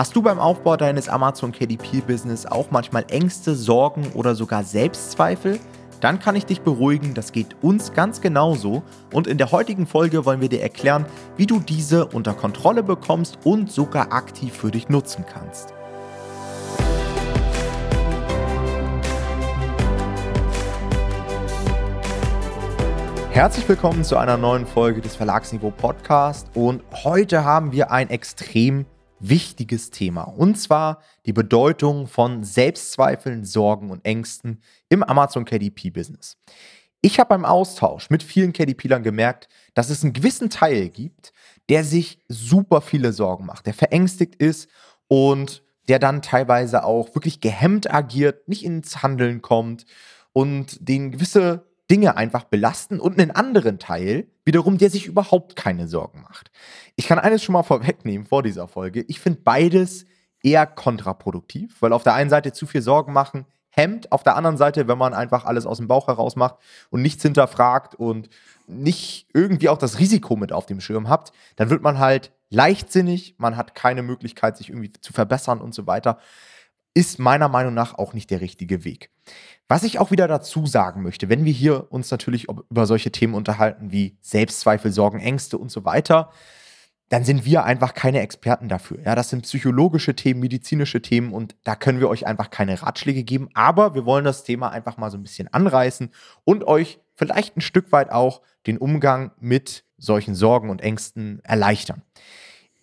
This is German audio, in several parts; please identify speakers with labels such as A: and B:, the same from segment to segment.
A: Hast du beim Aufbau deines Amazon KDP-Business auch manchmal Ängste, Sorgen oder sogar Selbstzweifel? Dann kann ich dich beruhigen, das geht uns ganz genauso und in der heutigen Folge wollen wir dir erklären, wie du diese unter Kontrolle bekommst und sogar aktiv für dich nutzen kannst. Herzlich willkommen zu einer neuen Folge des Verlagsniveau Podcast und heute haben wir ein extrem wichtiges Thema und zwar die Bedeutung von Selbstzweifeln, Sorgen und Ängsten im Amazon KDP Business. Ich habe beim Austausch mit vielen KDP-Lern gemerkt, dass es einen gewissen Teil gibt, der sich super viele Sorgen macht, der verängstigt ist und der dann teilweise auch wirklich gehemmt agiert, nicht ins Handeln kommt und den gewisse Dinge einfach belasten und einen anderen Teil wiederum, der sich überhaupt keine Sorgen macht. Ich kann eines schon mal vorwegnehmen vor dieser Folge. Ich finde beides eher kontraproduktiv, weil auf der einen Seite zu viel Sorgen machen hemmt, auf der anderen Seite, wenn man einfach alles aus dem Bauch heraus macht und nichts hinterfragt und nicht irgendwie auch das Risiko mit auf dem Schirm habt, dann wird man halt leichtsinnig, man hat keine Möglichkeit, sich irgendwie zu verbessern und so weiter. Ist meiner Meinung nach auch nicht der richtige Weg. Was ich auch wieder dazu sagen möchte, wenn wir hier uns natürlich über solche Themen unterhalten wie Selbstzweifel, Sorgen, Ängste und so weiter, dann sind wir einfach keine Experten dafür. Ja, das sind psychologische Themen, medizinische Themen und da können wir euch einfach keine Ratschläge geben. Aber wir wollen das Thema einfach mal so ein bisschen anreißen und euch vielleicht ein Stück weit auch den Umgang mit solchen Sorgen und Ängsten erleichtern.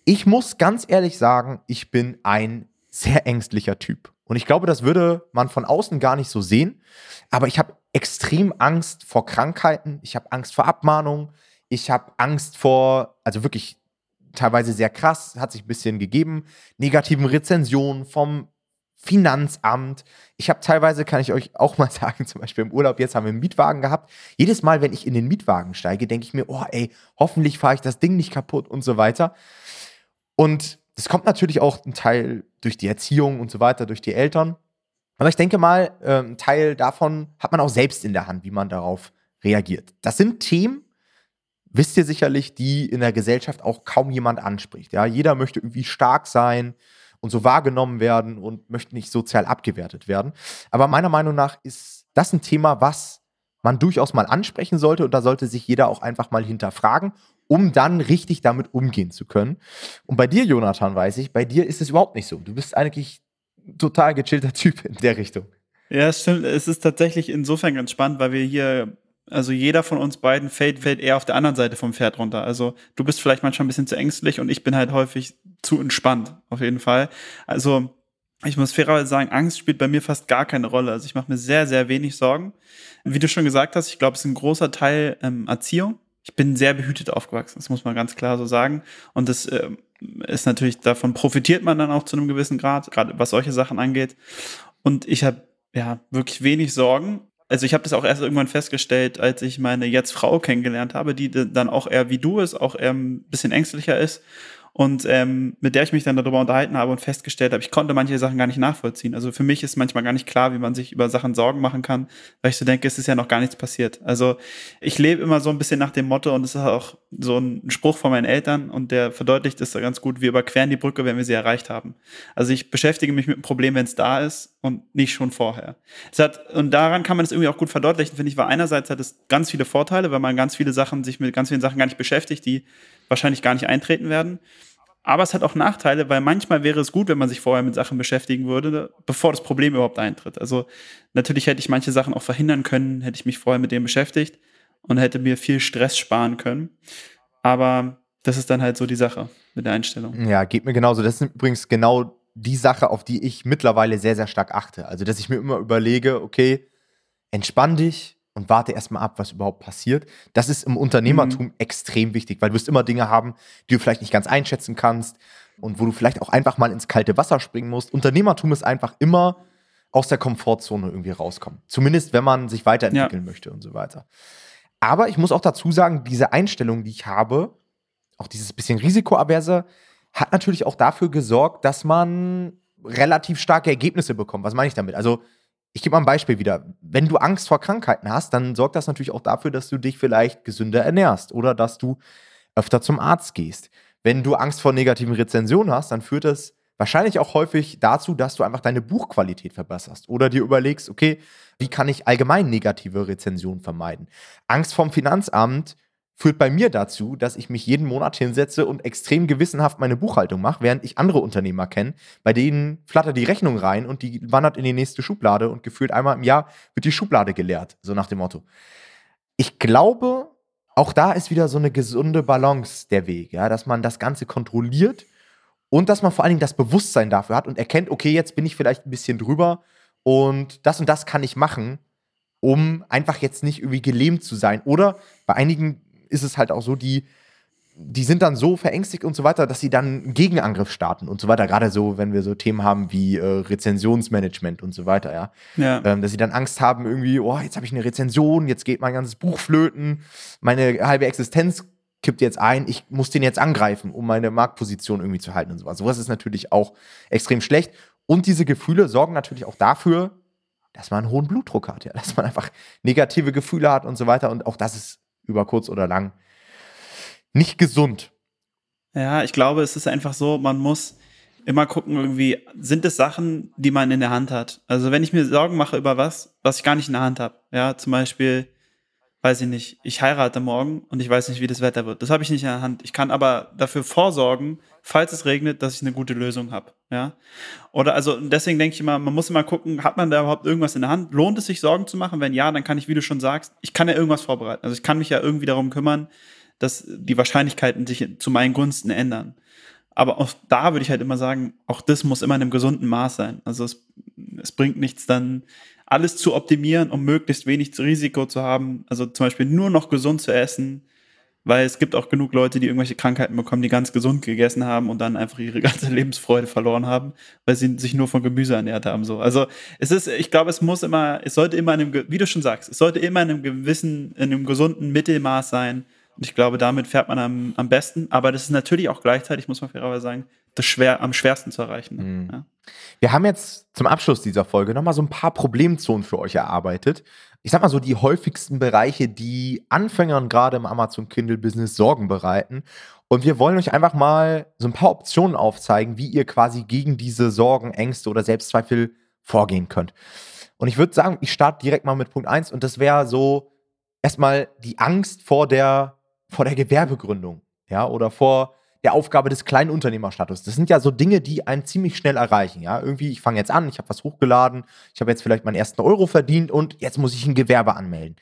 A: Ich muss ganz ehrlich sagen, ich bin ein sehr ängstlicher Typ. Und ich glaube, das würde man von außen gar nicht so sehen. Aber ich habe extrem Angst vor Krankheiten. Ich habe Angst vor Abmahnungen. Ich habe Angst vor, also wirklich teilweise sehr krass, hat sich ein bisschen gegeben, negativen Rezensionen vom Finanzamt. Ich habe teilweise, kann ich euch auch mal sagen, zum Beispiel im Urlaub, jetzt haben wir einen Mietwagen gehabt. Jedes Mal, wenn ich in den Mietwagen steige, denke ich mir, oh ey, hoffentlich fahre ich das Ding nicht kaputt und so weiter. Und das kommt natürlich auch ein Teil durch die Erziehung und so weiter, durch die Eltern. Aber ich denke mal, äh, ein Teil davon hat man auch selbst in der Hand, wie man darauf reagiert. Das sind Themen, wisst ihr sicherlich, die in der Gesellschaft auch kaum jemand anspricht. Ja, jeder möchte irgendwie stark sein und so wahrgenommen werden und möchte nicht sozial abgewertet werden. Aber meiner Meinung nach ist das ein Thema, was man durchaus mal ansprechen sollte und da sollte sich jeder auch einfach mal hinterfragen um dann richtig damit umgehen zu können. Und bei dir, Jonathan, weiß ich, bei dir ist es überhaupt nicht so. Du bist eigentlich total gechillter Typ in der Richtung.
B: Ja, stimmt. Es ist tatsächlich insofern ganz spannend, weil wir hier, also jeder von uns beiden fällt, fällt eher auf der anderen Seite vom Pferd runter. Also du bist vielleicht manchmal ein bisschen zu ängstlich und ich bin halt häufig zu entspannt, auf jeden Fall. Also ich muss fairerweise sagen, Angst spielt bei mir fast gar keine Rolle. Also ich mache mir sehr, sehr wenig Sorgen. Wie du schon gesagt hast, ich glaube, es ist ein großer Teil ähm, Erziehung ich bin sehr behütet aufgewachsen, das muss man ganz klar so sagen. Und das äh, ist natürlich, davon profitiert man dann auch zu einem gewissen Grad, gerade was solche Sachen angeht. Und ich habe ja wirklich wenig Sorgen. Also ich habe das auch erst irgendwann festgestellt, als ich meine jetzt Frau kennengelernt habe, die dann auch eher wie du ist, auch eher ein bisschen ängstlicher ist und ähm, mit der ich mich dann darüber unterhalten habe und festgestellt habe, ich konnte manche Sachen gar nicht nachvollziehen. Also für mich ist manchmal gar nicht klar, wie man sich über Sachen Sorgen machen kann, weil ich so denke, es ist ja noch gar nichts passiert. Also ich lebe immer so ein bisschen nach dem Motto und es ist auch so ein Spruch von meinen Eltern und der verdeutlicht es ganz gut, wir überqueren die Brücke, wenn wir sie erreicht haben. Also ich beschäftige mich mit dem Problem, wenn es da ist und nicht schon vorher. Es hat, und daran kann man es irgendwie auch gut verdeutlichen, finde ich, weil einerseits hat es ganz viele Vorteile, weil man ganz viele Sachen, sich mit ganz vielen Sachen gar nicht beschäftigt, die wahrscheinlich gar nicht eintreten werden. Aber es hat auch Nachteile, weil manchmal wäre es gut, wenn man sich vorher mit Sachen beschäftigen würde, bevor das Problem überhaupt eintritt. Also natürlich hätte ich manche Sachen auch verhindern können, hätte ich mich vorher mit dem beschäftigt und hätte mir viel Stress sparen können. Aber das ist dann halt so die Sache mit der Einstellung.
A: Ja, geht mir genauso. Das ist übrigens genau die Sache, auf die ich mittlerweile sehr, sehr stark achte. Also, dass ich mir immer überlege, okay, entspann dich, und warte erstmal ab, was überhaupt passiert. Das ist im Unternehmertum mhm. extrem wichtig, weil du wirst immer Dinge haben, die du vielleicht nicht ganz einschätzen kannst und wo du vielleicht auch einfach mal ins kalte Wasser springen musst. Unternehmertum ist einfach immer aus der Komfortzone irgendwie rauskommen. Zumindest, wenn man sich weiterentwickeln ja. möchte und so weiter. Aber ich muss auch dazu sagen, diese Einstellung, die ich habe, auch dieses bisschen Risikoaverse, hat natürlich auch dafür gesorgt, dass man relativ starke Ergebnisse bekommt. Was meine ich damit? Also, ich gebe mal ein Beispiel wieder. Wenn du Angst vor Krankheiten hast, dann sorgt das natürlich auch dafür, dass du dich vielleicht gesünder ernährst oder dass du öfter zum Arzt gehst. Wenn du Angst vor negativen Rezensionen hast, dann führt das wahrscheinlich auch häufig dazu, dass du einfach deine Buchqualität verbesserst oder dir überlegst, okay, wie kann ich allgemein negative Rezensionen vermeiden? Angst vom Finanzamt führt bei mir dazu, dass ich mich jeden Monat hinsetze und extrem gewissenhaft meine Buchhaltung mache, während ich andere Unternehmer kenne, bei denen flattert die Rechnung rein und die wandert in die nächste Schublade und gefühlt einmal im Jahr wird die Schublade geleert, so nach dem Motto. Ich glaube, auch da ist wieder so eine gesunde Balance der Weg, ja, dass man das Ganze kontrolliert und dass man vor allen Dingen das Bewusstsein dafür hat und erkennt, okay, jetzt bin ich vielleicht ein bisschen drüber und das und das kann ich machen, um einfach jetzt nicht irgendwie gelähmt zu sein. Oder bei einigen ist es halt auch so, die, die sind dann so verängstigt und so weiter, dass sie dann einen Gegenangriff starten und so weiter. Gerade so, wenn wir so Themen haben wie äh, Rezensionsmanagement und so weiter, ja. ja. Ähm, dass sie dann Angst haben, irgendwie, oh, jetzt habe ich eine Rezension, jetzt geht mein ganzes Buch flöten, meine halbe Existenz kippt jetzt ein, ich muss den jetzt angreifen, um meine Marktposition irgendwie zu halten und sowas. Sowas ist natürlich auch extrem schlecht. Und diese Gefühle sorgen natürlich auch dafür, dass man einen hohen Blutdruck hat, ja, dass man einfach negative Gefühle hat und so weiter. Und auch das ist über kurz oder lang nicht gesund.
B: Ja, ich glaube, es ist einfach so, man muss immer gucken, irgendwie, sind es Sachen, die man in der Hand hat? Also, wenn ich mir Sorgen mache über was, was ich gar nicht in der Hand habe, ja, zum Beispiel, weiß ich nicht, ich heirate morgen und ich weiß nicht, wie das Wetter wird. Das habe ich nicht in der Hand. Ich kann aber dafür vorsorgen, falls es regnet, dass ich eine gute Lösung habe. Ja? Oder also deswegen denke ich immer, man muss immer gucken, hat man da überhaupt irgendwas in der Hand? Lohnt es sich, Sorgen zu machen? Wenn ja, dann kann ich, wie du schon sagst, ich kann ja irgendwas vorbereiten. Also ich kann mich ja irgendwie darum kümmern, dass die Wahrscheinlichkeiten sich zu meinen Gunsten ändern. Aber auch da würde ich halt immer sagen, auch das muss immer in einem gesunden Maß sein. Also es, es bringt nichts dann alles zu optimieren, um möglichst wenig Risiko zu haben. Also zum Beispiel nur noch gesund zu essen, weil es gibt auch genug Leute, die irgendwelche Krankheiten bekommen, die ganz gesund gegessen haben und dann einfach ihre ganze Lebensfreude verloren haben, weil sie sich nur von Gemüse ernährt haben. So. Also es ist, ich glaube, es muss immer, es sollte immer in einem, wie du schon sagst, es sollte immer in einem gewissen, in einem gesunden Mittelmaß sein. Und ich glaube, damit fährt man am, am besten. Aber das ist natürlich auch gleichzeitig, muss man fairerweise sagen, das schwer, am schwersten zu erreichen. Mhm. Ja.
A: Wir haben jetzt zum Abschluss dieser Folge nochmal so ein paar Problemzonen für euch erarbeitet. Ich sag mal so die häufigsten Bereiche, die Anfängern gerade im Amazon Kindle Business Sorgen bereiten. Und wir wollen euch einfach mal so ein paar Optionen aufzeigen, wie ihr quasi gegen diese Sorgen, Ängste oder Selbstzweifel vorgehen könnt. Und ich würde sagen, ich starte direkt mal mit Punkt 1 und das wäre so erstmal die Angst vor der, vor der Gewerbegründung, ja, oder vor der Aufgabe des Kleinunternehmerstatus. Das sind ja so Dinge, die einen ziemlich schnell erreichen. Ja, irgendwie, ich fange jetzt an, ich habe was hochgeladen, ich habe jetzt vielleicht meinen ersten Euro verdient und jetzt muss ich ein Gewerbe anmelden.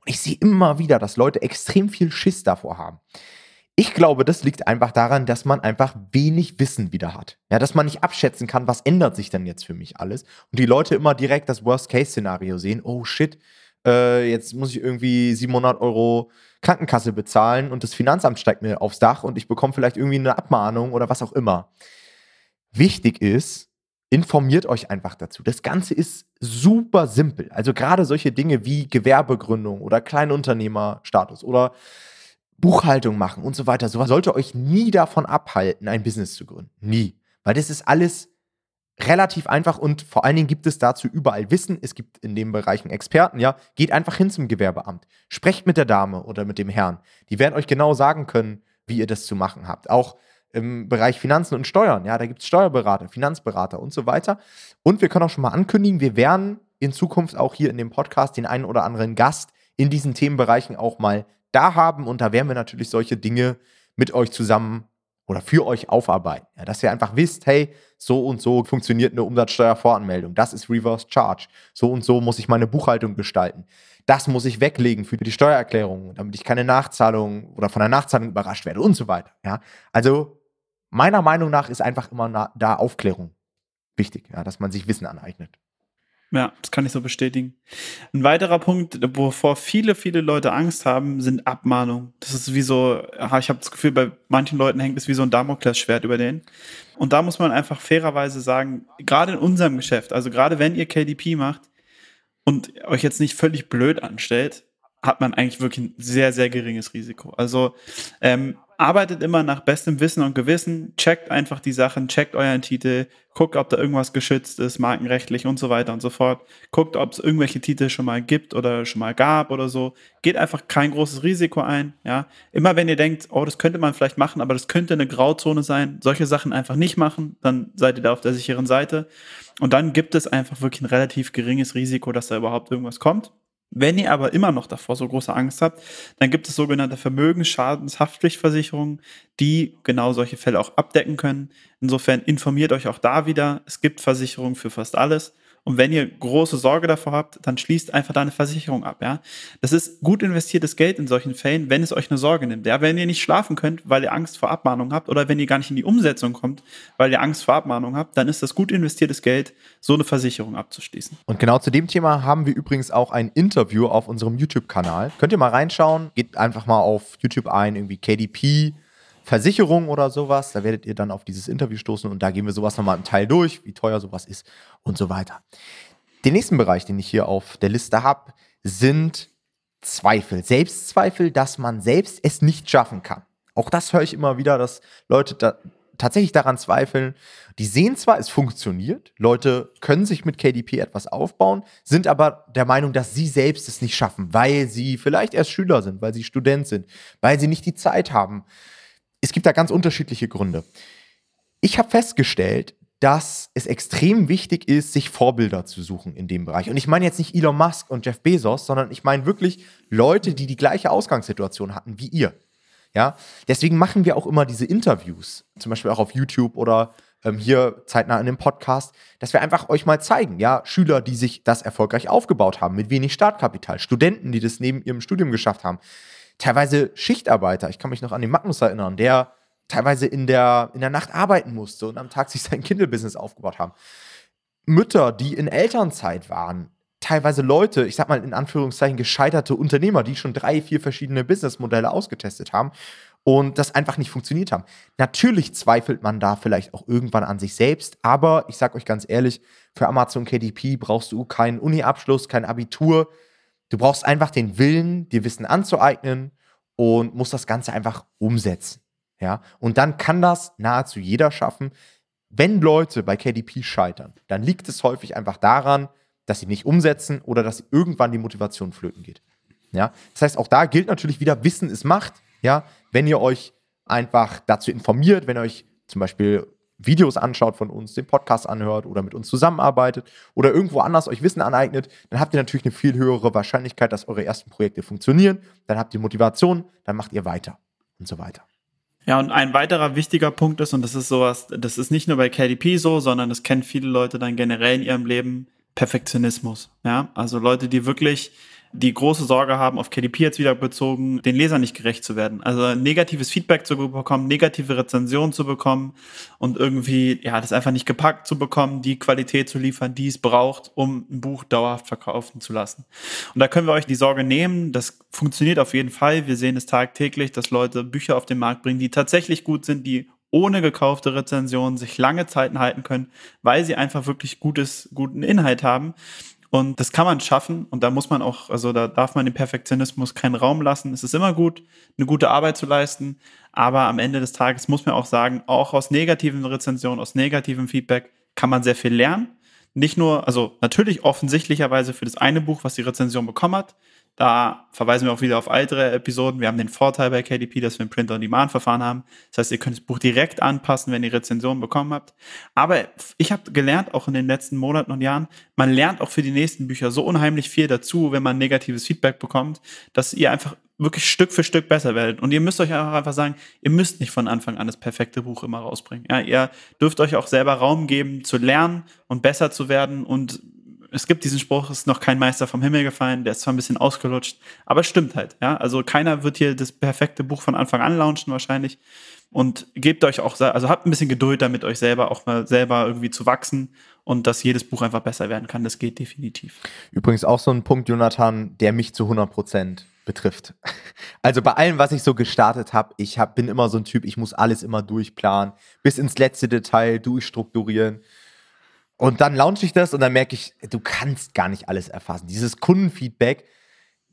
A: Und ich sehe immer wieder, dass Leute extrem viel Schiss davor haben. Ich glaube, das liegt einfach daran, dass man einfach wenig Wissen wieder hat. Ja, dass man nicht abschätzen kann, was ändert sich denn jetzt für mich alles. Und die Leute immer direkt das Worst-Case-Szenario sehen. Oh shit, äh, jetzt muss ich irgendwie 700 Euro Krankenkasse bezahlen und das Finanzamt steigt mir aufs Dach und ich bekomme vielleicht irgendwie eine Abmahnung oder was auch immer. Wichtig ist, informiert euch einfach dazu. Das Ganze ist super simpel. Also gerade solche Dinge wie Gewerbegründung oder Kleinunternehmerstatus oder Buchhaltung machen und so weiter. Sowas sollte euch nie davon abhalten, ein Business zu gründen. Nie. Weil das ist alles relativ einfach und vor allen Dingen gibt es dazu überall Wissen. Es gibt in den Bereichen Experten, ja. Geht einfach hin zum Gewerbeamt. Sprecht mit der Dame oder mit dem Herrn. Die werden euch genau sagen können, wie ihr das zu machen habt. Auch im Bereich Finanzen und Steuern, ja, da gibt es Steuerberater, Finanzberater und so weiter. Und wir können auch schon mal ankündigen, wir werden in Zukunft auch hier in dem Podcast den einen oder anderen Gast in diesen Themenbereichen auch mal da haben. Und da werden wir natürlich solche Dinge mit euch zusammen oder für euch aufarbeiten. Ja, dass ihr einfach wisst, hey, so und so funktioniert eine Umsatzsteuervoranmeldung. Das ist Reverse Charge. So und so muss ich meine Buchhaltung gestalten. Das muss ich weglegen für die Steuererklärung, damit ich keine Nachzahlung oder von der Nachzahlung überrascht werde und so weiter. Ja, also meiner Meinung nach ist einfach immer da Aufklärung wichtig, ja, dass man sich Wissen aneignet.
B: Ja, das kann ich so bestätigen. Ein weiterer Punkt, wovor viele, viele Leute Angst haben, sind Abmahnungen. Das ist wie so, ich habe das Gefühl, bei manchen Leuten hängt es wie so ein Damoklesschwert über denen. Und da muss man einfach fairerweise sagen, gerade in unserem Geschäft, also gerade wenn ihr KDP macht und euch jetzt nicht völlig blöd anstellt, hat man eigentlich wirklich ein sehr, sehr geringes Risiko. Also ähm, arbeitet immer nach bestem Wissen und Gewissen, checkt einfach die Sachen, checkt euren Titel, guckt, ob da irgendwas geschützt ist, markenrechtlich und so weiter und so fort. Guckt, ob es irgendwelche Titel schon mal gibt oder schon mal gab oder so. Geht einfach kein großes Risiko ein. Ja, immer wenn ihr denkt, oh, das könnte man vielleicht machen, aber das könnte eine Grauzone sein, solche Sachen einfach nicht machen, dann seid ihr da auf der sicheren Seite. Und dann gibt es einfach wirklich ein relativ geringes Risiko, dass da überhaupt irgendwas kommt. Wenn ihr aber immer noch davor so große Angst habt, dann gibt es sogenannte Vermögensschadenshaftpflichtversicherungen, die genau solche Fälle auch abdecken können. Insofern informiert euch auch da wieder. Es gibt Versicherungen für fast alles. Und wenn ihr große Sorge davor habt, dann schließt einfach da eine Versicherung ab, ja. Das ist gut investiertes Geld in solchen Fällen, wenn es euch eine Sorge nimmt. Ja, wenn ihr nicht schlafen könnt, weil ihr Angst vor Abmahnung habt oder wenn ihr gar nicht in die Umsetzung kommt, weil ihr Angst vor Abmahnung habt, dann ist das gut investiertes Geld, so eine Versicherung abzuschließen.
A: Und genau zu dem Thema haben wir übrigens auch ein Interview auf unserem YouTube-Kanal. Könnt ihr mal reinschauen, geht einfach mal auf YouTube ein, irgendwie KDP Versicherung oder sowas. Da werdet ihr dann auf dieses Interview stoßen und da gehen wir sowas nochmal im Teil durch, wie teuer sowas ist und so weiter. Den nächsten Bereich, den ich hier auf der Liste habe, sind Zweifel. Selbstzweifel, dass man selbst es nicht schaffen kann. Auch das höre ich immer wieder, dass Leute da tatsächlich daran zweifeln. Die sehen zwar, es funktioniert, Leute können sich mit KDP etwas aufbauen, sind aber der Meinung, dass sie selbst es nicht schaffen, weil sie vielleicht erst Schüler sind, weil sie Student sind, weil sie nicht die Zeit haben, es gibt da ganz unterschiedliche Gründe. Ich habe festgestellt, dass es extrem wichtig ist, sich Vorbilder zu suchen in dem Bereich. Und ich meine jetzt nicht Elon Musk und Jeff Bezos, sondern ich meine wirklich Leute, die die gleiche Ausgangssituation hatten wie ihr. Ja, deswegen machen wir auch immer diese Interviews, zum Beispiel auch auf YouTube oder ähm, hier zeitnah in dem Podcast, dass wir einfach euch mal zeigen, ja, Schüler, die sich das erfolgreich aufgebaut haben, mit wenig Startkapital, Studenten, die das neben ihrem Studium geschafft haben, teilweise Schichtarbeiter. Ich kann mich noch an den Magnus erinnern, der teilweise in der, in der Nacht arbeiten musste und am Tag sich sein Kindle-Business aufgebaut haben. Mütter, die in Elternzeit waren, teilweise Leute, ich sag mal in Anführungszeichen gescheiterte Unternehmer, die schon drei, vier verschiedene Businessmodelle ausgetestet haben und das einfach nicht funktioniert haben. Natürlich zweifelt man da vielleicht auch irgendwann an sich selbst, aber ich sag euch ganz ehrlich, für Amazon KDP brauchst du keinen Uni-Abschluss, kein Abitur, Du brauchst einfach den Willen, dir Wissen anzueignen und musst das Ganze einfach umsetzen. Ja, und dann kann das nahezu jeder schaffen. Wenn Leute bei KDP scheitern, dann liegt es häufig einfach daran, dass sie nicht umsetzen oder dass irgendwann die Motivation flöten geht. Ja, das heißt, auch da gilt natürlich wieder, Wissen ist Macht. Ja, wenn ihr euch einfach dazu informiert, wenn ihr euch zum Beispiel Videos anschaut von uns, den Podcast anhört oder mit uns zusammenarbeitet oder irgendwo anders euch Wissen aneignet, dann habt ihr natürlich eine viel höhere Wahrscheinlichkeit, dass eure ersten Projekte funktionieren. Dann habt ihr Motivation, dann macht ihr weiter und so weiter.
B: Ja, und ein weiterer wichtiger Punkt ist, und das ist sowas, das ist nicht nur bei KDP so, sondern das kennen viele Leute dann generell in ihrem Leben, Perfektionismus. Ja, also Leute, die wirklich die große Sorge haben, auf KDP jetzt wieder bezogen, den Lesern nicht gerecht zu werden. Also negatives Feedback zu bekommen, negative Rezensionen zu bekommen und irgendwie, ja, das einfach nicht gepackt zu bekommen, die Qualität zu liefern, die es braucht, um ein Buch dauerhaft verkaufen zu lassen. Und da können wir euch die Sorge nehmen. Das funktioniert auf jeden Fall. Wir sehen es tagtäglich, dass Leute Bücher auf den Markt bringen, die tatsächlich gut sind, die ohne gekaufte Rezensionen sich lange Zeiten halten können, weil sie einfach wirklich gutes, guten Inhalt haben. Und das kann man schaffen und da muss man auch, also da darf man dem Perfektionismus keinen Raum lassen. Es ist immer gut, eine gute Arbeit zu leisten, aber am Ende des Tages muss man auch sagen, auch aus negativen Rezensionen, aus negativem Feedback kann man sehr viel lernen. Nicht nur, also natürlich offensichtlicherweise für das eine Buch, was die Rezension bekommen hat, da verweisen wir auch wieder auf ältere Episoden. Wir haben den Vorteil bei KDP, dass wir ein Print-on-Demand-Verfahren haben. Das heißt, ihr könnt das Buch direkt anpassen, wenn ihr Rezensionen bekommen habt. Aber ich habe gelernt, auch in den letzten Monaten und Jahren, man lernt auch für die nächsten Bücher so unheimlich viel dazu, wenn man negatives Feedback bekommt, dass ihr einfach wirklich Stück für Stück besser werdet. Und ihr müsst euch auch einfach sagen, ihr müsst nicht von Anfang an das perfekte Buch immer rausbringen. Ja, ihr dürft euch auch selber Raum geben, zu lernen und besser zu werden und es gibt diesen Spruch, es ist noch kein Meister vom Himmel gefallen, der ist zwar ein bisschen ausgelutscht, aber es stimmt halt, ja. Also keiner wird hier das perfekte Buch von Anfang an launchen wahrscheinlich. Und gebt euch auch, also habt ein bisschen Geduld damit, euch selber auch mal selber irgendwie zu wachsen und dass jedes Buch einfach besser werden kann. Das geht definitiv.
A: Übrigens auch so ein Punkt, Jonathan, der mich zu 100 Prozent betrifft. Also bei allem, was ich so gestartet habe, ich hab, bin immer so ein Typ, ich muss alles immer durchplanen, bis ins letzte Detail durchstrukturieren. Und dann launche ich das und dann merke ich, du kannst gar nicht alles erfassen. Dieses Kundenfeedback,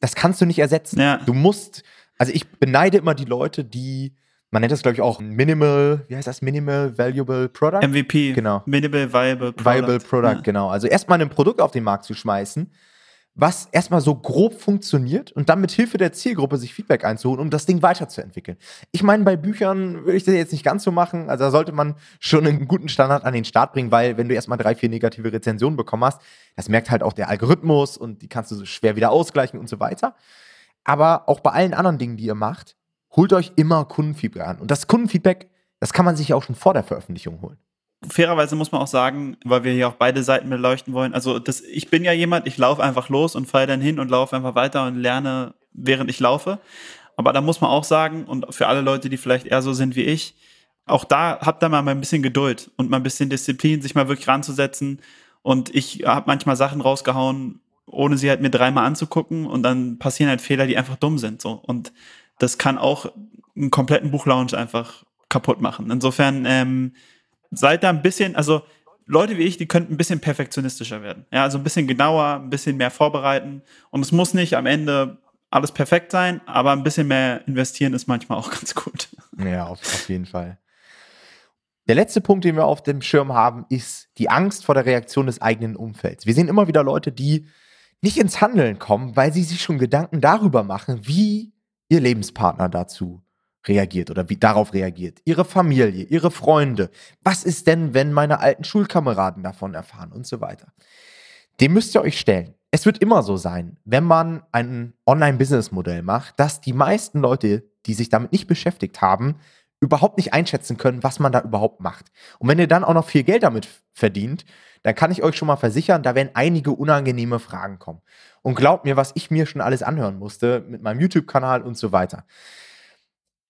A: das kannst du nicht ersetzen.
B: Ja.
A: Du musst, also ich beneide immer die Leute, die, man nennt das glaube ich auch Minimal, wie heißt das, Minimal Valuable Product?
B: MVP.
A: Genau.
B: Minimal Viable Product.
A: Viable Product,
B: Ja.
A: genau. Also erstmal ein Produkt auf den Markt zu schmeißen, was erstmal so grob funktioniert und dann mit Hilfe der Zielgruppe sich Feedback einzuholen, um das Ding weiterzuentwickeln. Ich meine, bei Büchern würde ich das jetzt nicht ganz so machen. Also da sollte man schon einen guten Standard an den Start bringen, weil wenn du erstmal drei, vier negative Rezensionen bekommen hast, das merkt halt auch der Algorithmus und die kannst du so schwer wieder ausgleichen und so weiter. Aber auch bei allen anderen Dingen, die ihr macht, holt euch immer Kundenfeedback an. Und das Kundenfeedback, das kann man sich auch schon vor der Veröffentlichung holen.
B: Fairerweise muss man auch sagen, weil wir hier auch beide Seiten beleuchten wollen. Also das, ich bin ja jemand, ich laufe einfach los und falle dann hin und laufe einfach weiter und lerne, während ich laufe. Aber da muss man auch sagen, und für alle Leute, die vielleicht eher so sind wie ich, auch da habt ihr mal ein bisschen Geduld und mal ein bisschen Disziplin, sich mal wirklich ranzusetzen. Und ich habe manchmal Sachen rausgehauen, ohne sie halt mir dreimal anzugucken und dann passieren halt Fehler, die einfach dumm sind. So. Und das kann auch einen kompletten Buchlaunch einfach kaputt machen. Insofern, ähm, seid da ein bisschen, also Leute wie ich, die könnten ein bisschen perfektionistischer werden. Ja, also ein bisschen genauer, ein bisschen mehr vorbereiten. Und es muss nicht am Ende alles perfekt sein, aber ein bisschen mehr investieren ist manchmal auch ganz gut.
A: Ja, auf, auf jeden Fall. Der letzte Punkt, den wir auf dem Schirm haben, ist die Angst vor der Reaktion des eigenen Umfelds. Wir sehen immer wieder Leute, die nicht ins Handeln kommen, weil sie sich schon Gedanken darüber machen, wie ihr Lebenspartner dazu reagiert oder wie darauf reagiert. Ihre Familie, ihre Freunde. Was ist denn, wenn meine alten Schulkameraden davon erfahren und so weiter? Dem müsst ihr euch stellen. Es wird immer so sein, wenn man ein Online-Business-Modell macht, dass die meisten Leute, die sich damit nicht beschäftigt haben, überhaupt nicht einschätzen können, was man da überhaupt macht. Und wenn ihr dann auch noch viel Geld damit verdient, dann kann ich euch schon mal versichern, da werden einige unangenehme Fragen kommen. Und glaubt mir, was ich mir schon alles anhören musste mit meinem YouTube-Kanal und so weiter.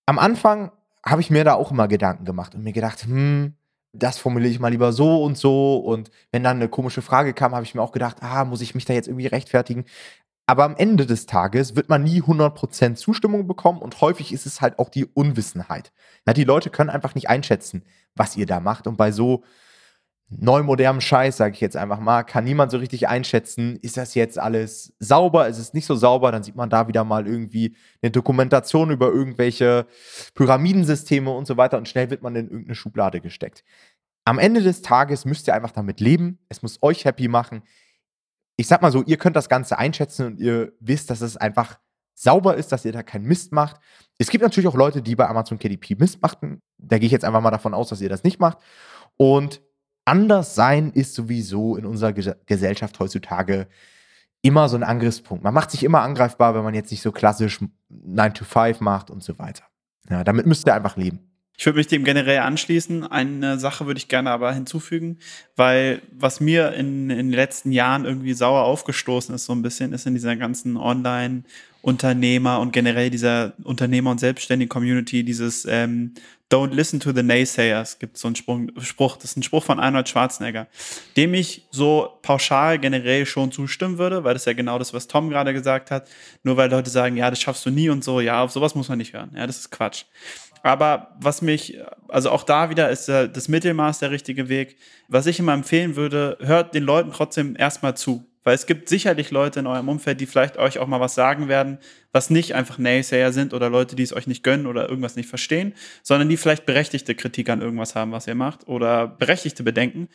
A: Am Anfang habe ich mir da auch immer Gedanken gemacht und mir gedacht, hm, das formuliere ich mal lieber so und so. Und wenn dann eine komische Frage kam, habe ich mir auch gedacht, ah, muss ich mich da jetzt irgendwie rechtfertigen? Aber am Ende des Tages wird man nie 100% Zustimmung bekommen und häufig ist es halt auch die Unwissenheit. Ja, die Leute können einfach nicht einschätzen, was ihr da macht. Und bei so neumodernem Scheiß, sage ich jetzt einfach mal, kann niemand so richtig einschätzen, ist das jetzt alles sauber, ist es nicht so sauber, dann sieht man da wieder mal irgendwie eine Dokumentation über irgendwelche Pyramidensysteme und so weiter und schnell wird man in irgendeine Schublade gesteckt. Am Ende des Tages müsst ihr einfach damit leben, es muss euch happy machen. Ich sag mal so, ihr könnt das Ganze einschätzen und ihr wisst, dass es einfach sauber ist, dass ihr da keinen Mist macht. Es gibt natürlich auch Leute, die bei Amazon KDP Mist machen. Da gehe ich jetzt einfach mal davon aus, dass ihr das nicht macht. Und anders sein ist sowieso in unserer Ges Gesellschaft heutzutage immer so ein Angriffspunkt. Man macht sich immer angreifbar, wenn man jetzt nicht so klassisch 9 to 5 macht und so weiter. Ja, damit müsst ihr einfach leben.
B: Ich würde mich dem generell anschließen. Eine Sache würde ich gerne aber hinzufügen, weil was mir in, in den letzten Jahren irgendwie sauer aufgestoßen ist, so ein bisschen, ist in dieser ganzen Online-Unternehmer und generell dieser Unternehmer- und Selbstständigen-Community dieses ähm, Don't listen to the naysayers, gibt so einen Spruch, Spruch, das ist ein Spruch von Arnold Schwarzenegger, dem ich so pauschal generell schon zustimmen würde, weil das ja genau das, was Tom gerade gesagt hat. Nur weil Leute sagen, ja, das schaffst du nie und so, ja, auf sowas muss man nicht hören. Ja, das ist Quatsch. Aber was mich, also auch da wieder ist äh, das Mittelmaß der richtige Weg. Was ich immer empfehlen würde, hört den Leuten trotzdem erstmal zu. Weil es gibt sicherlich Leute in eurem Umfeld, die vielleicht euch auch mal was sagen werden, was nicht einfach Naysayer sind oder Leute, die es euch nicht gönnen oder irgendwas nicht verstehen, sondern die vielleicht berechtigte Kritik an irgendwas haben, was ihr macht oder berechtigte Bedenken.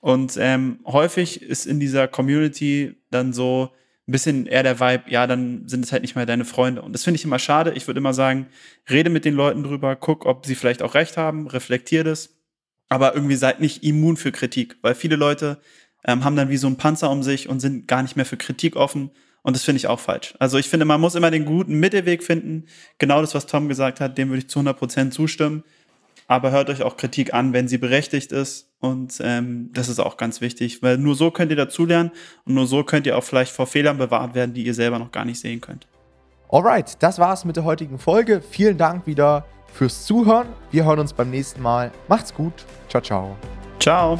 B: Und ähm, häufig ist in dieser Community dann so ein bisschen eher der Vibe, ja, dann sind es halt nicht mehr deine Freunde. Und das finde ich immer schade. Ich würde immer sagen, rede mit den Leuten drüber, guck, ob sie vielleicht auch recht haben, reflektier das, aber irgendwie seid nicht immun für Kritik, weil viele Leute ähm, haben dann wie so einen Panzer um sich und sind gar nicht mehr für Kritik offen. Und das finde ich auch falsch. Also ich finde, man muss immer den guten Mittelweg finden. Genau das, was Tom gesagt hat, dem würde ich zu 100% zustimmen. Aber hört euch auch Kritik an, wenn sie berechtigt ist. Und ähm, das ist auch ganz wichtig, weil nur so könnt ihr dazulernen und nur so könnt ihr auch vielleicht vor Fehlern bewahrt werden, die ihr selber noch gar nicht sehen könnt.
A: Alright, das war's mit der heutigen Folge. Vielen Dank wieder fürs Zuhören. Wir hören uns beim nächsten Mal. Macht's gut. Ciao, ciao.
B: Ciao.